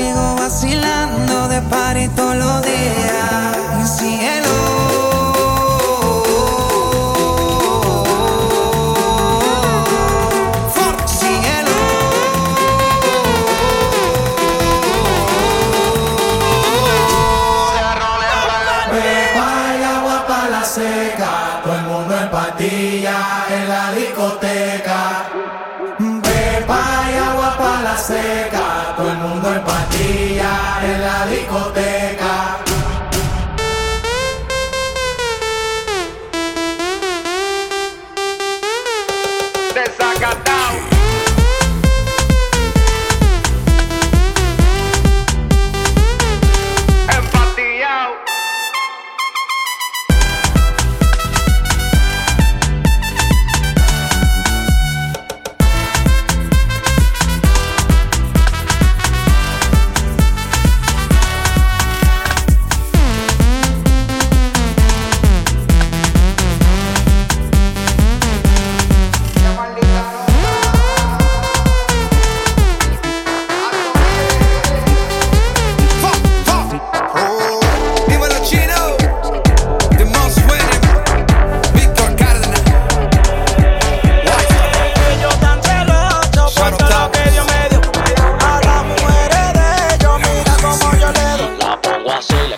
sigo vacilando de party todos los días. Y cielo. people there.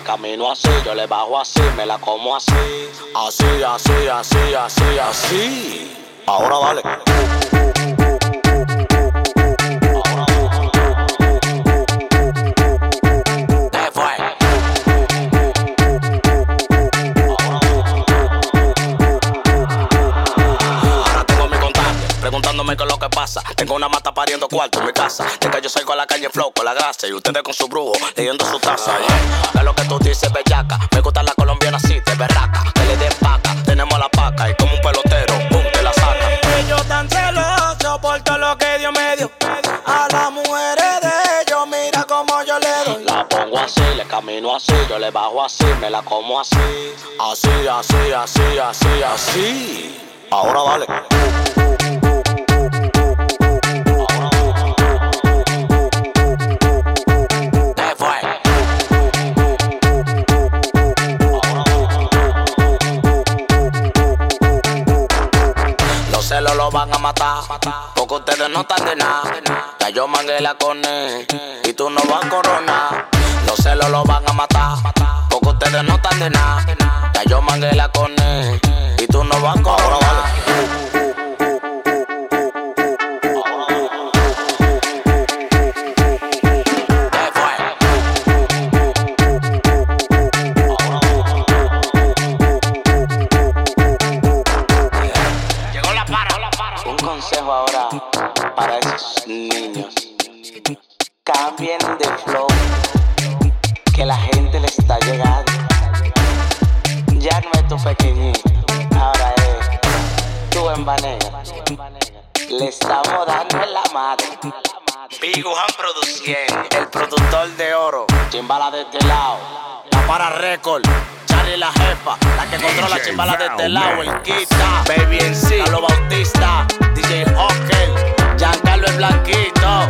camino así, yo le bajo así, me la como así. Así, así, así, así, así. Ahora dale. comparándome con lo que pasa. Tengo una mata pariendo cuarto en mi casa. de que yo salgo a la calle flow con la grasa y ustedes con su brujo leyendo su taza. Es lo que tú dices, bellaca. Me gusta la colombiana así, de berraca. Que le den paca, tenemos la paca y como un pelotero, pum, te la saca. Que yo tan celoso por todo lo que Dios me dio. A las mujeres de ellos, mira como yo le doy. La pongo así, le camino así, yo le bajo así, me la como así. Así, así, así, así, así. Ahora dale. Uh, uh, uh, uh, uh. Los celos los van a matar, porque ustedes no están de nada. Ya yo mangué la cone y tú no vas a coronar. Los celos los van a matar, porque ustedes no están de nada. Ya yo mangué la cone y tú no vas a coronar. Chimbala de este lado. La para récord. Charlie la jefa. La que controla DJ chimbala de este lado. El Quita. Baby en sí. Carlos Bautista. DJ Hawker. Giancarlo el Blanquito.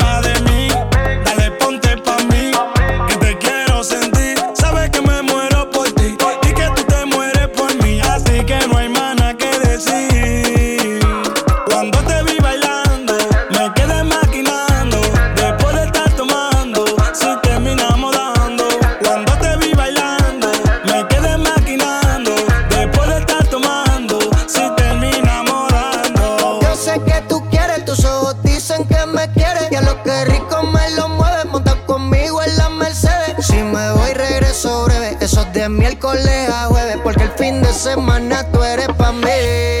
jueves, porque el fin de semana tú eres pa' mí.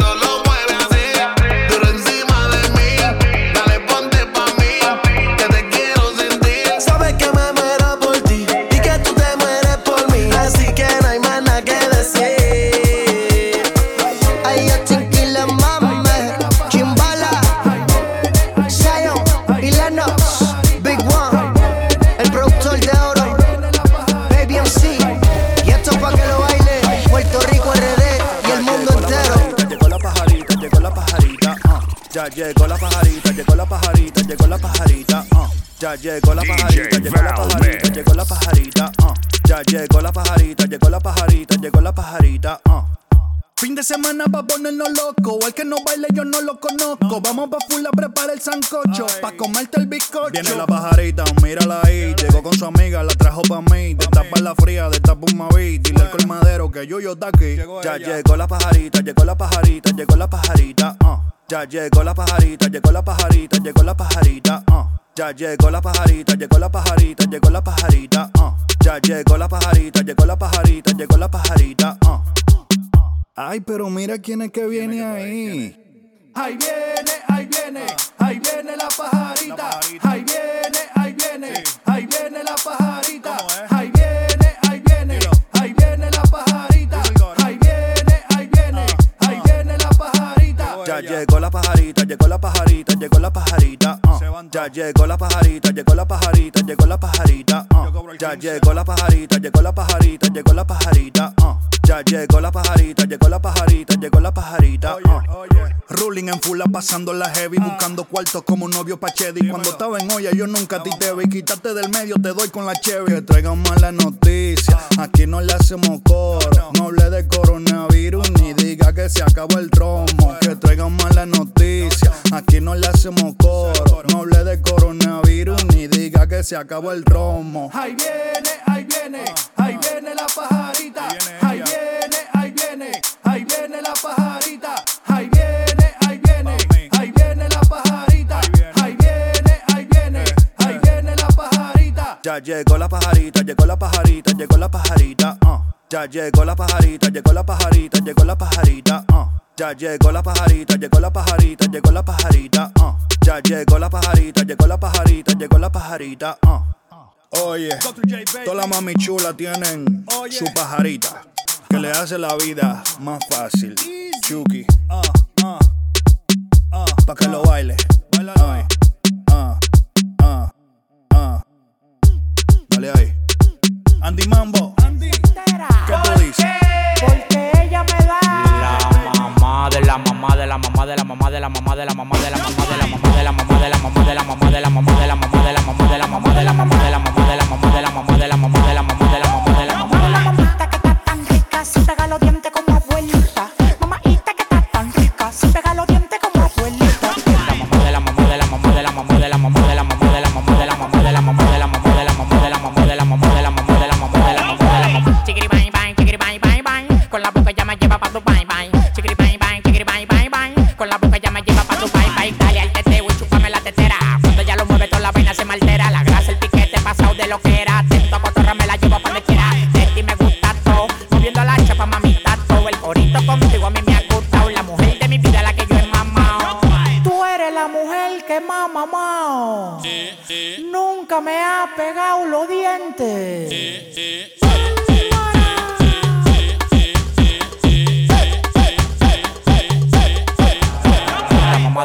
llegó la pajarita, llegó la pajarita, llegó la pajarita, uh. Ya llegó la pajarita, llegó la pajarita, llegó la pajarita, uh. Ya llegó la pajarita, llegó la pajarita, llegó la pajarita, uh. Fin de semana pa' ponernos loco. El que no baile yo no lo conozco. Vamos pa' full a preparar el sancocho. Pa' comerte el bizcocho. Viene la pajarita, mírala ahí. Llegó con su amiga, la trajo pa' mí. De tapa la fría, de tapa un mavi. Dile al colmadero que yo yo está aquí. Ya llegó la pajarita, llegó la pajarita, llegó la pajarita. Uh. Ya llegó la pajarita, llegó la pajarita, llegó la pajarita. Uh. Ya llegó la pajarita, llegó la pajarita, llegó la pajarita. Uh. Ya llegó la pajarita, llegó la pajarita, llegó la pajarita. Uh. Ay, pero mira quién es que viene ahí. Ahí viene, ahí viene, ahí viene la pajarita. Ahí viene, ahí viene, ahí viene la pajarita. Ahí viene, ahí viene, ahí viene la pajarita. Ahí viene, ahí viene, ahí viene la pajarita. Ya llegó la pajarita, llegó la pajarita, llegó la pajarita. uh. Ya llegó la pajarita, llegó la pajarita, llegó la pajarita. uh. Ya llegó la pajarita, llegó la pajarita, llegó la pajarita. Uh. Ya llegó la pajarita, llegó la pajarita, llegó la pajarita. uh. Ruling en full, pasando la heavy, buscando cuartos como novio pa' Chedi. Cuando estaba en olla, yo nunca ti te vi. Quítate del medio, te doy con la Chevy. Que traigan mala noticia, aquí no le hacemos coro. No hable de coronavirus ni diga que se acabó el tromo. Que traigan mala noticia, aquí no le hacemos coro. No hable de coronavirus ni diga que se acabó el tromo. Ahí viene, ahí viene, ahí viene la pajarita. Ahí viene, ahí viene, ahí viene la pajarita. Ahí viene, ahí viene, ahí viene la pajarita. Ahí viene, ahí viene, ahí viene la pajarita. Ya llegó la pajarita, llegó la pajarita, llegó la pajarita. uh. Ya llegó la pajarita, llegó la pajarita, llegó la pajarita. uh. Ya llegó la pajarita, llegó la pajarita, llegó la pajarita. uh. Ya llegó la pajarita, llegó la pajarita, llegó la pajarita. uh. Oye, todas las mami chulas tienen su pajarita que le hace la vida más fácil. Chucky, pa' que lo baile. Ay, ah, ah, ah. Dale ahí. Andy Mambo, ¿qué tú dices? Porque ella me da. La mamá de la mamá de la mamá de la mamá de la mamá de la mamá de la mamá de la mamá de la mamá de la mamá de la mamá de la mamá de la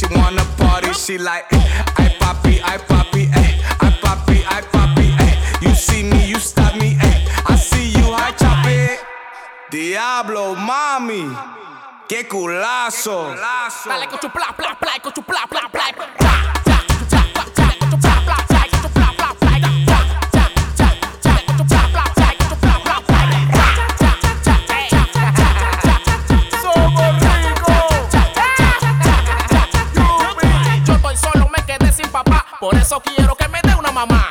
she wanna party. She like, eh, I papi, I papi, eh, I papi, I papi, eh. You see me, you stop me, eh. I see you, I chop it. Diablo, mami, qué culazo. Dale con tu pla pla pla con tu pla pla pla Por eso quiero que me dé una mamá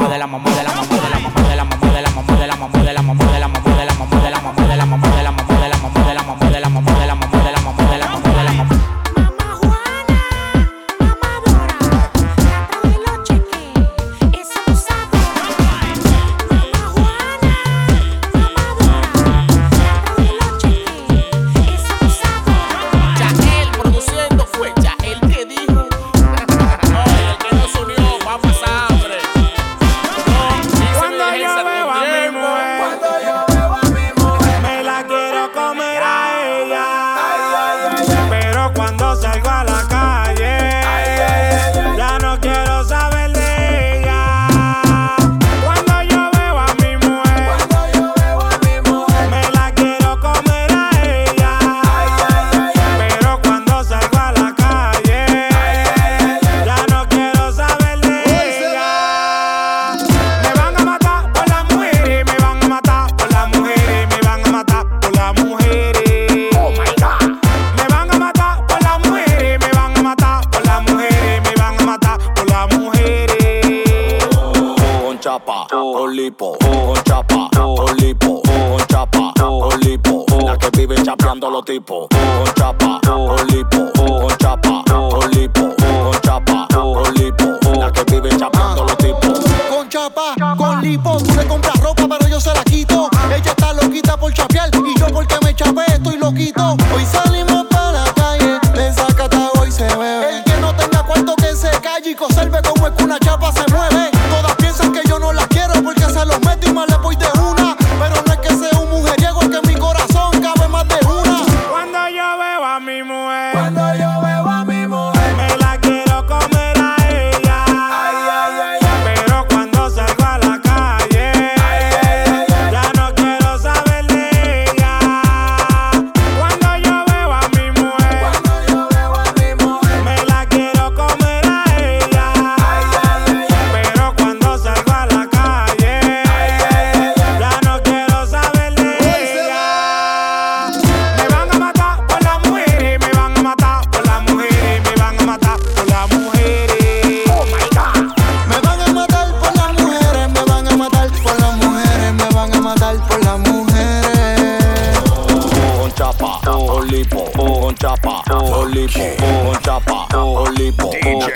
chapa, con lipo, con chapa, con lipo, con chapa, con lipo. La que vive chapeando los tipos. Con chapa, con lipo, con chapa, con lipo, con chapa, con lipo. La que vive chapeando los tipos. Con chapa, con lipo, tú le compras ropa, pero yo se la quito. Ella está loquita por chapear y yo porque me chapé estoy loquito. Hoy salimos para la calle, en Zacatau hoy se bebe. El que no tenga cuarto que se calle y conserve como es que una chapa se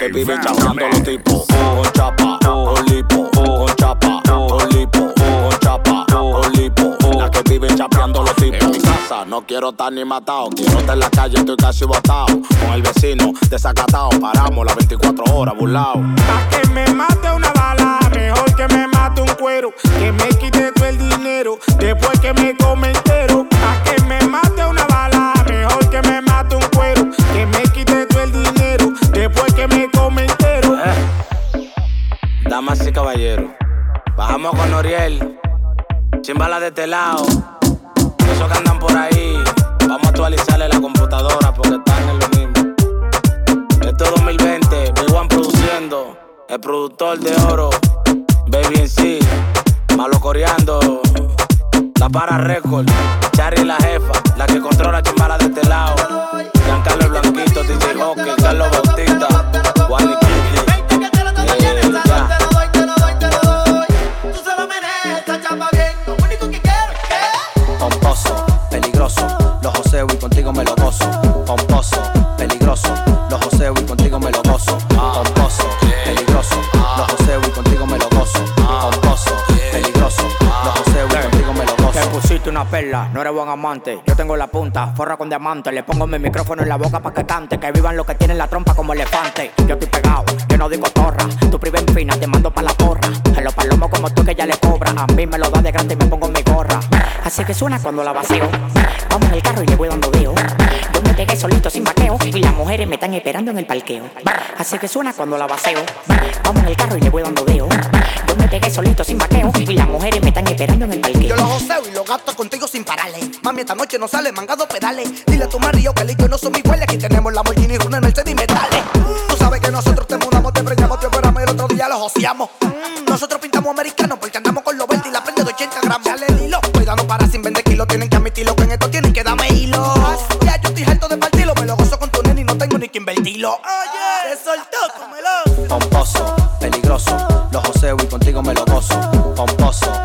que vive chapeando los tipos. Con chapa, con lipo, con chapa, con lipo, con chapa, con lipo. La que vive chapeando los tipos. En mi casa no quiero estar ni matado, quiero estar en la calle, estoy casi botado. Con el vecino desacatado, paramos las 24 horas burlao. Pa' que me mate una bala, mejor que me mate un cuero. Que me quite todo el dinero, después que me come entero. Damas y caballeros, bajamos con Noriel, chimbala de este lado. Esos que andan por ahí, vamos a actualizarle la computadora porque están en lo mismo. Esto es 2020, Big One produciendo, el productor de oro, Baby en sí, malo coreando, la para record, Charry la jefa, la que controla chimbala de este lado. Giancarlo Blanquito, DJ Hockey, Carlos Bautista, gozo. Pomposo, peligroso, los joseo y contigo me lo gozo. Pomposo, peligroso, los joseo y contigo me lo gozo. Pomposo, peligroso, los joseo y contigo me lo gozo. Te pusiste una perla, no eres buen amante. Yo tengo la punta, forra con diamante. Le pongo mi micrófono en la boca pa' que cante. Que vivan los que tienen la trompa como elefante. Yo estoy pegado, yo no digo torra. Tu priva en fina, te mando pa' la porra. En los palomos como tú que ya le cobra. A mí me lo da de grande y me pongo mi gorra. Así que suena cuando la vacío. Vamos en el carro y le voy dando deo. Yo me pegué solito sin vaqueo. Y las mujeres me están esperando en el parqueo. Así que suena cuando la vacío. Vamos en el carro y le voy dando deo. Yo me pegué solito sin vaqueo. Y las mujeres me están esperando en el parqueo. Yo lo joseo y lo gasto contigo sin pararle. Mami, esta noche no sale mangado pedales. Dile a tu marido que el no son mi huele. Aquí tenemos la Lamborghini, Runa, Mercedes y metales. Tú sabes que nosotros te mudamos, te preñamos, te operamos y el otro día lo joseamos. Nosotros pintamos americanos porque andamos con los 20 y la prende de 80 gramos no para sin vender kilos. Tienen que admitirlo que en esto tienen que darme hilo. Ya yo estoy harto de partirlo. Me lo gozo con tu nene y no tengo ni que invertirlo. Oye, se soltó, cómelo. Pomposo, peligroso. Lo joseo y contigo me lo gozo. Pomposo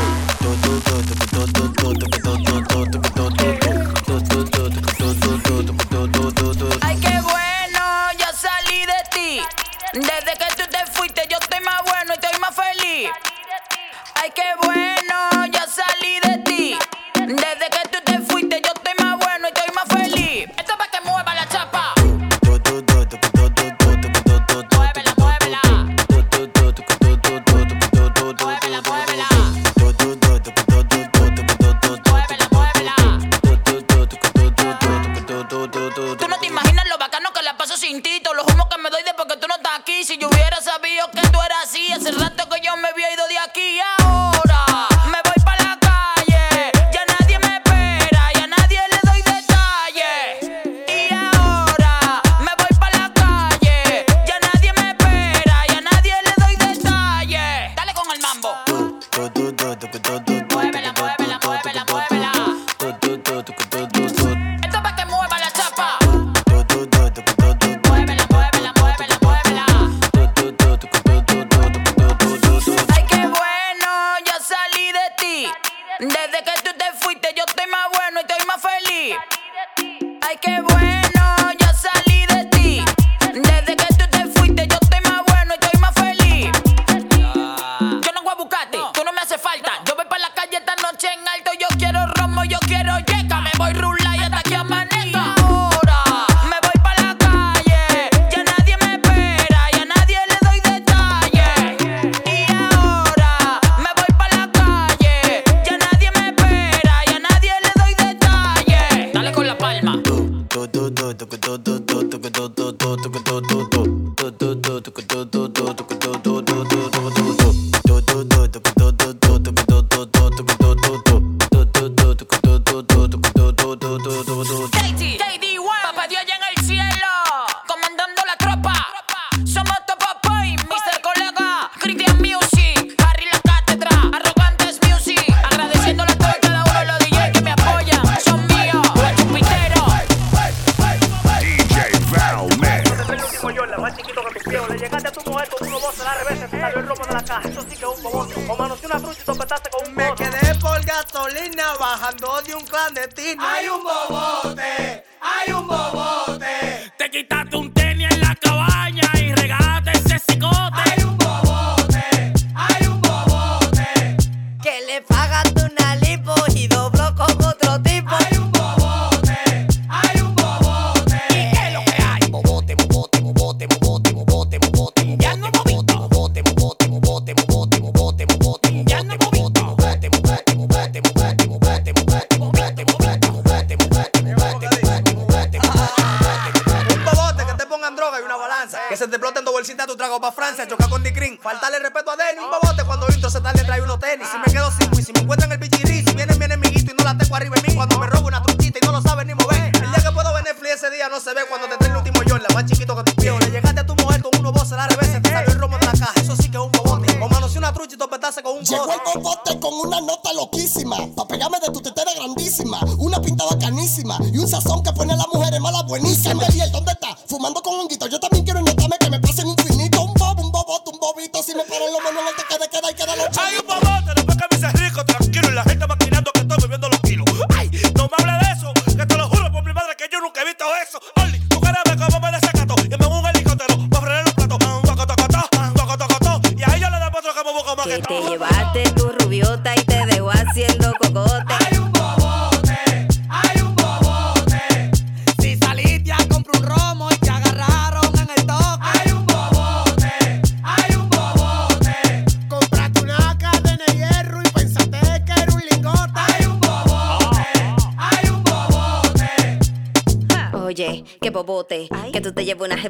Hablando de un clandestino. Hay un bobote, hay un bobote.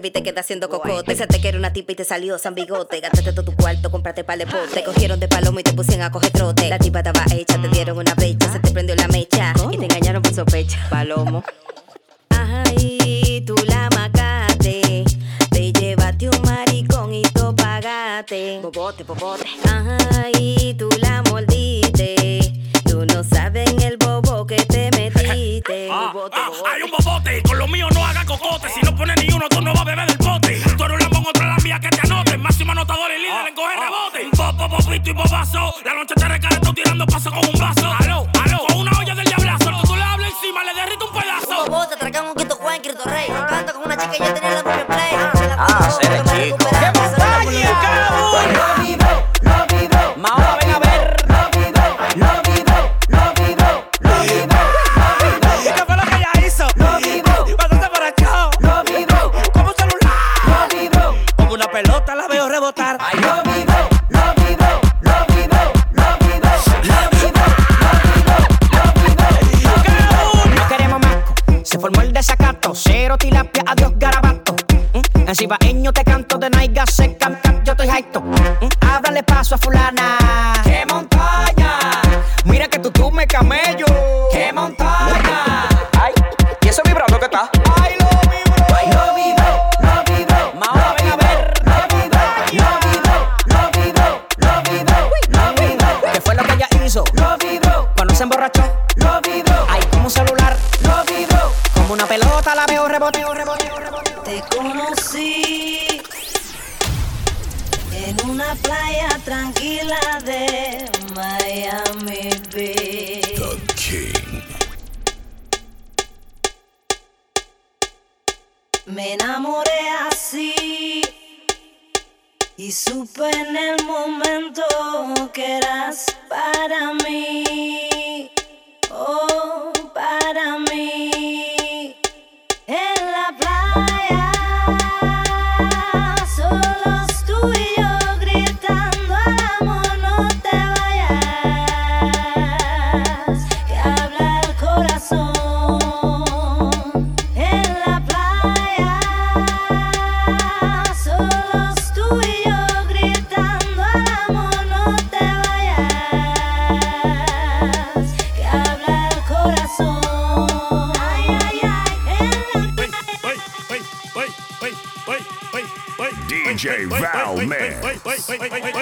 Tú te llevas una heavy y te quedas haciendo cocote. Pensaste que era una tipa y te salió san bigote. Gastaste todo tu cuarto, compraste palepote. Te cogieron de palomo y te pusieron a coger trote. La tipa estaba hecha, te dieron una brecha, se te prendió la mecha. Y te engañaron por sospecha. Palomo. Ajá, y tú la macaste. Te llevaste un maricón y tú pagaste. Bobote, bobote. Ajá, y tú la mordiste. Tú no sabes en el bobo que te metiste. Ah, ah, hay un bobote uno, tú no vas a beber del bote. Tú eres un lambón, otro la mía que te anote. Máximo anotador y líder en coger rebote. Popo, popito y bobazo. La noche te recae, tú tirando paso con un vaso. Aló, aló, con una olla del diablazo. Al que tú le hablas encima, le derrito un pedazo. Bobote, atracamos un quinto Juan, Cristo Rey. Canto con una chica y yo tenía la play. Ah, seré chico. La veo vai, vai, vai.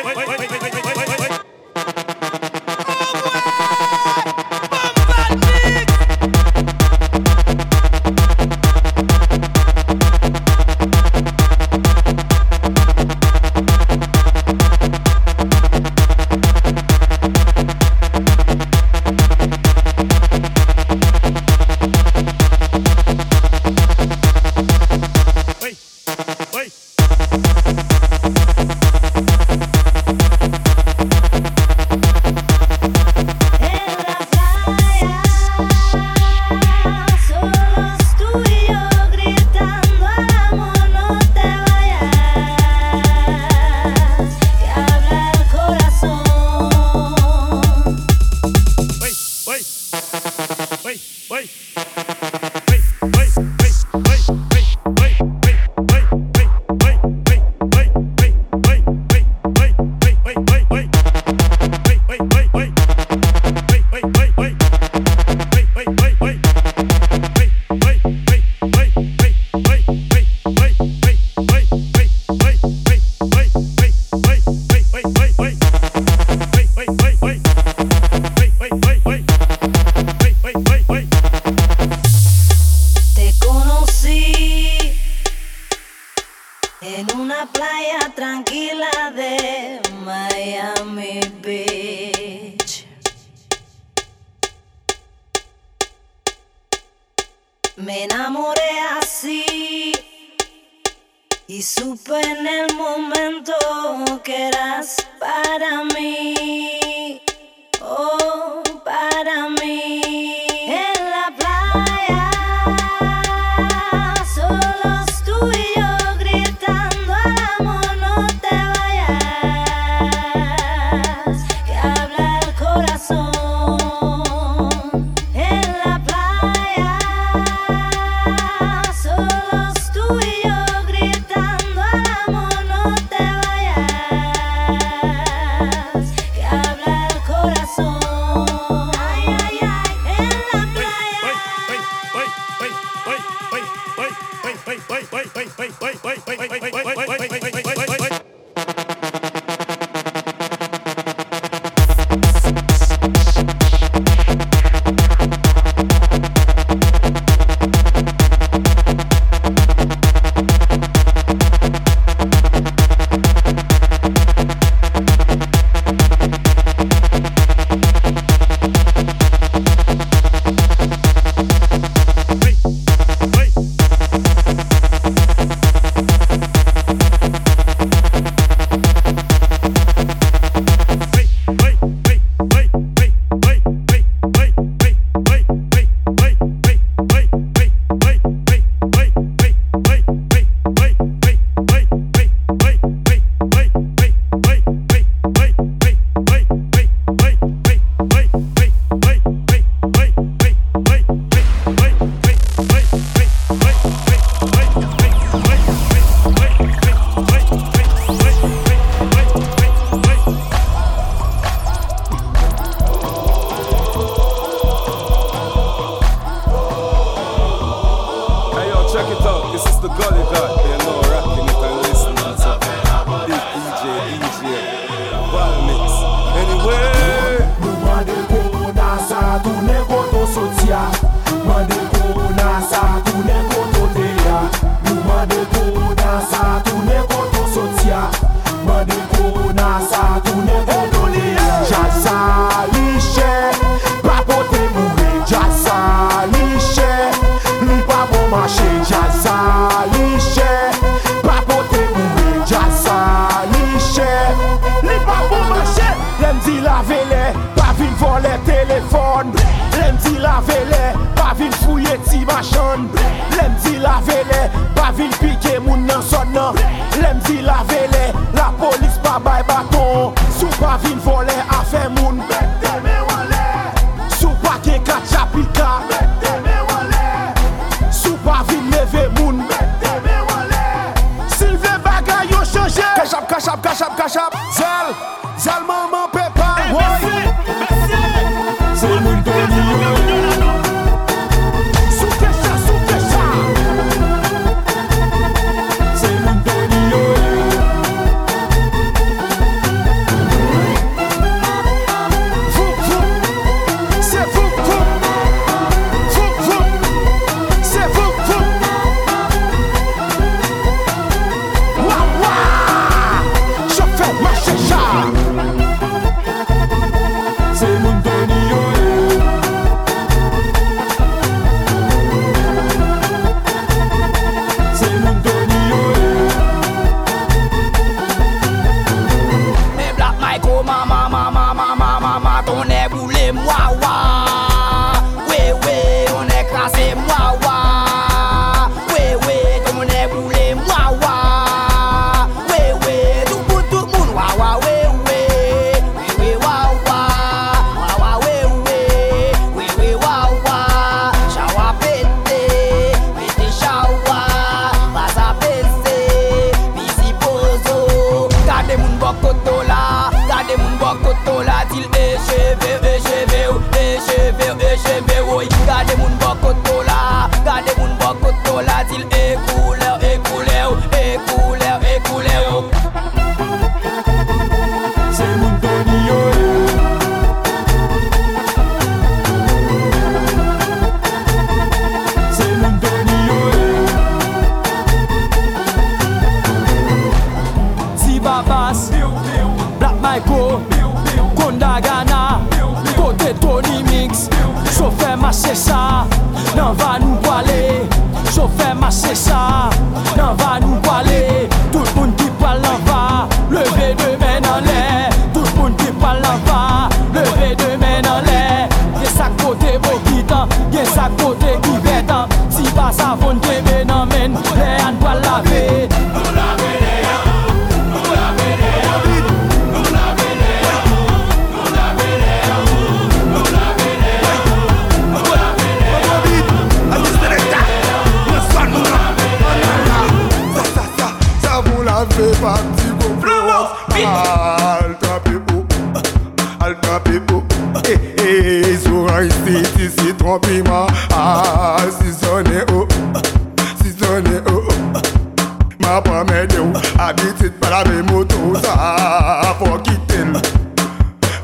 sa pa mèd yo A bitit pala mè moto sa Fokitel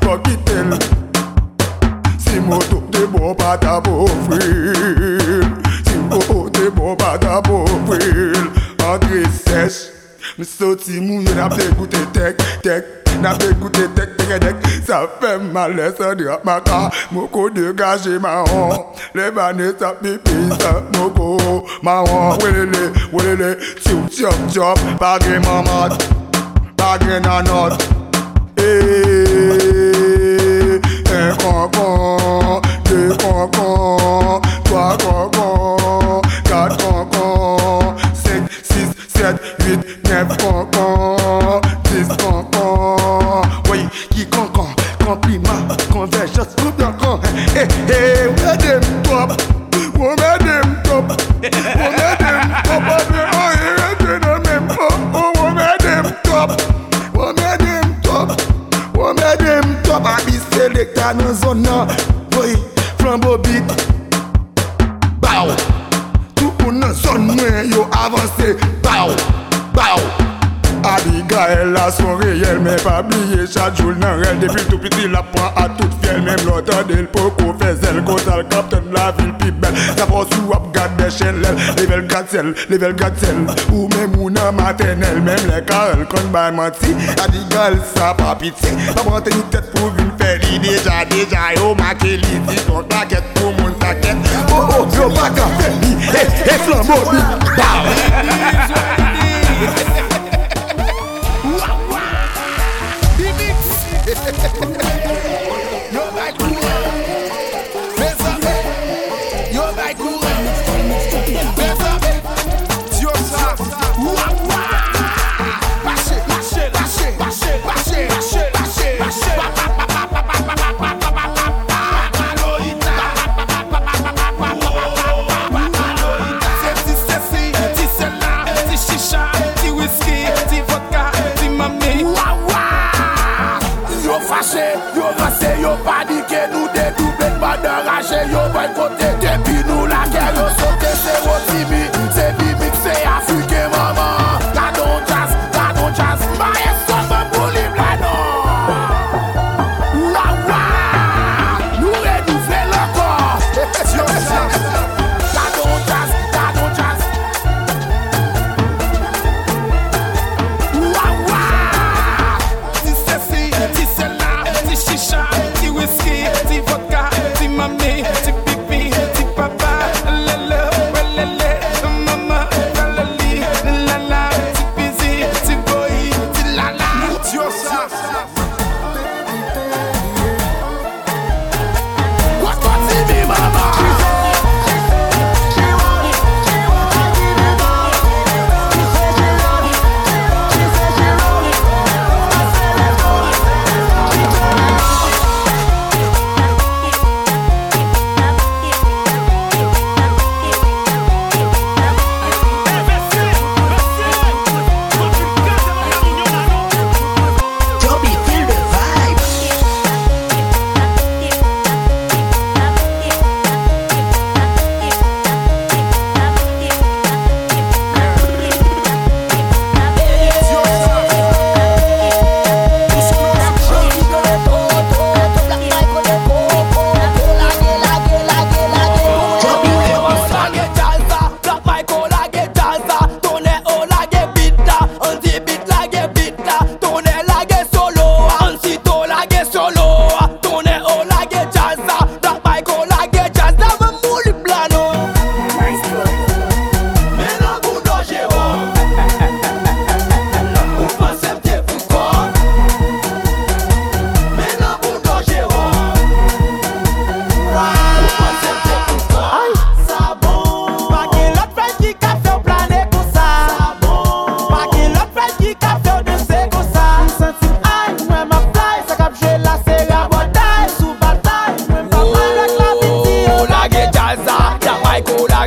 Fokitel Si moto de bo pata bo fri Msoti mou yon apè goutè tek, tek. N'apè goutè tek, tek, tek Sa fè malè, sa drap maka. Moko degaje ma an Le banè sa pipi, sa moko Ma an, welele, welele Choup, choup, choup Bagè mamat, bagè nanot. Eee Un kankan, deux kankan Trois kankan, quatre kankan that it never more. This more. Oui, qui con. compliment, convergence, tout bien con Hey, hey, where them top Where them top Where them top Up here, oh, here, gentlemen them top Where them top Where them top I be selected dans zone là Oui, flambeau beat Bow Tout pour nos zones, yo avancez Abigail la son reyel men pa bliye chak joul nan rel Depi tou piti la pran a tout fiel men blotan del pou kou fezel Konsal kapten la vil pi bel La posou ap gade chen lel Level gade sel, level gade sel Ou men mounan matenel Mem le karel kon bay manti Abigail sa pa piti Pa brante ni tet pou vin feli Deja deja yo make li Di ton taket pou moun taket Oh oh yo baka feli E flan mou mi Bow. Yeah.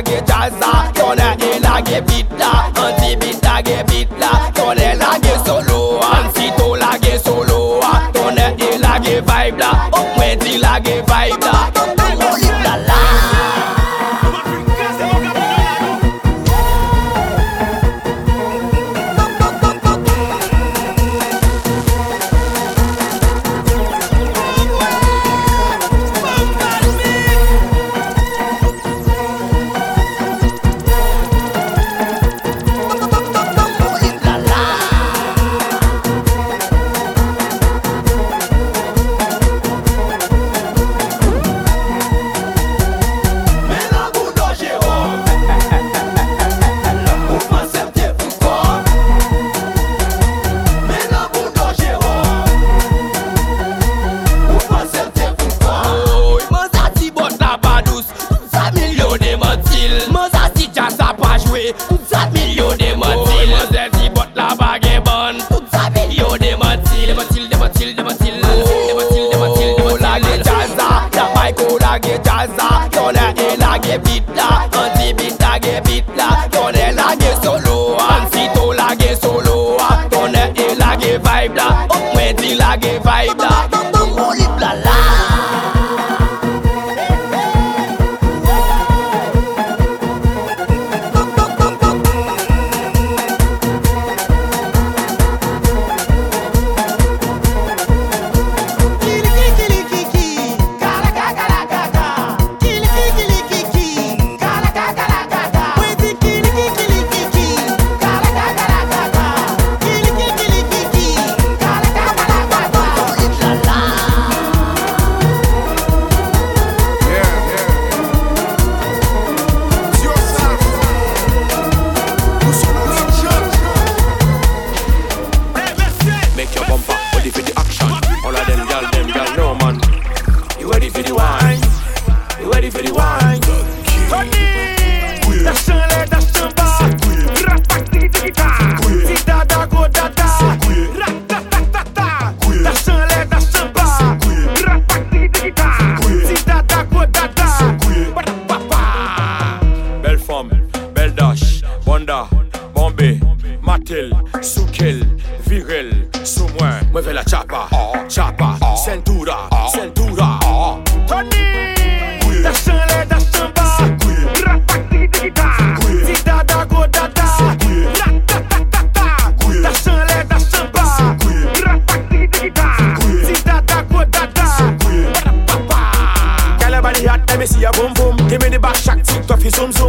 get jazza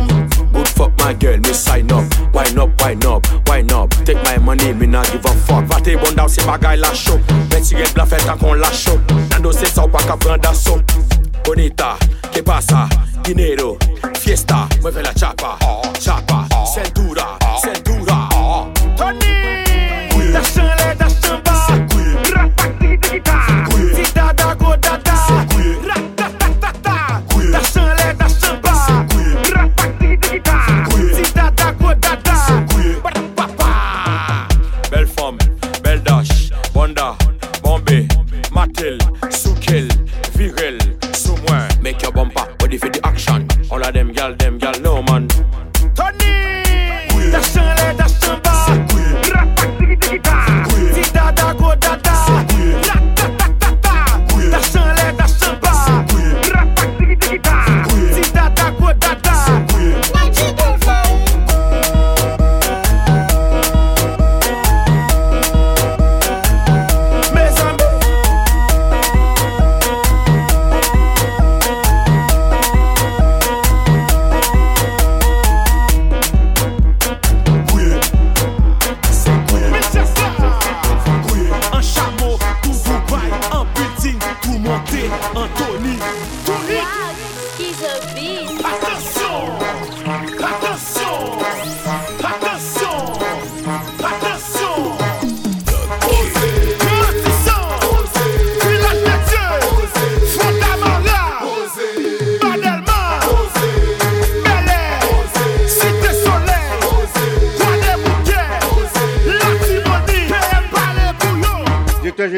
room. Good fuck my girl, me sign up. Wine up, wine up, wine up. Take my money, me not give a fuck. Va te bon daw se bagay la show. Men si get bla fet an la show. Nando se sa ou pa ka pran da. Bonita, que pasa? Dinero, fiesta. Mueve la chapa, chapa. Sentura, sentura.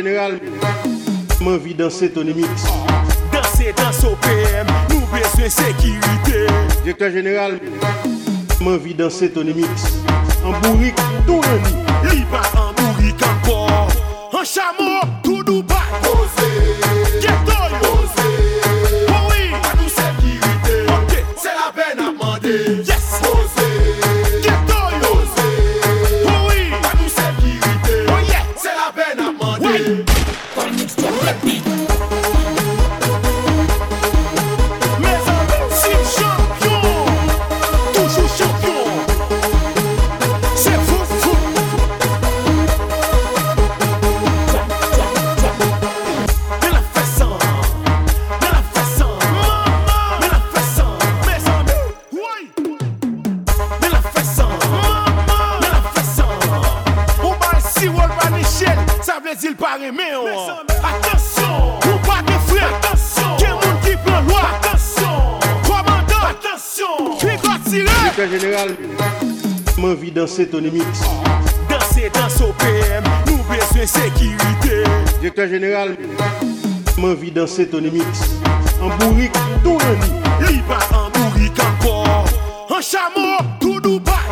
general Mwen vi danse Tony Mix Danse danse OPM Nou beswen sekirite Direktor general Mwen vi danse Tony Mix Ambourik, tou reni Li ba ambourik ankor An chamo danser Tony Mix. Danser, danser au PM, nous besoin sécurité. Directeur général, m'envie danser Tony Mix. En bourrique, tout le nid. Liba en bourrique encore. En chameau, tout doux, pas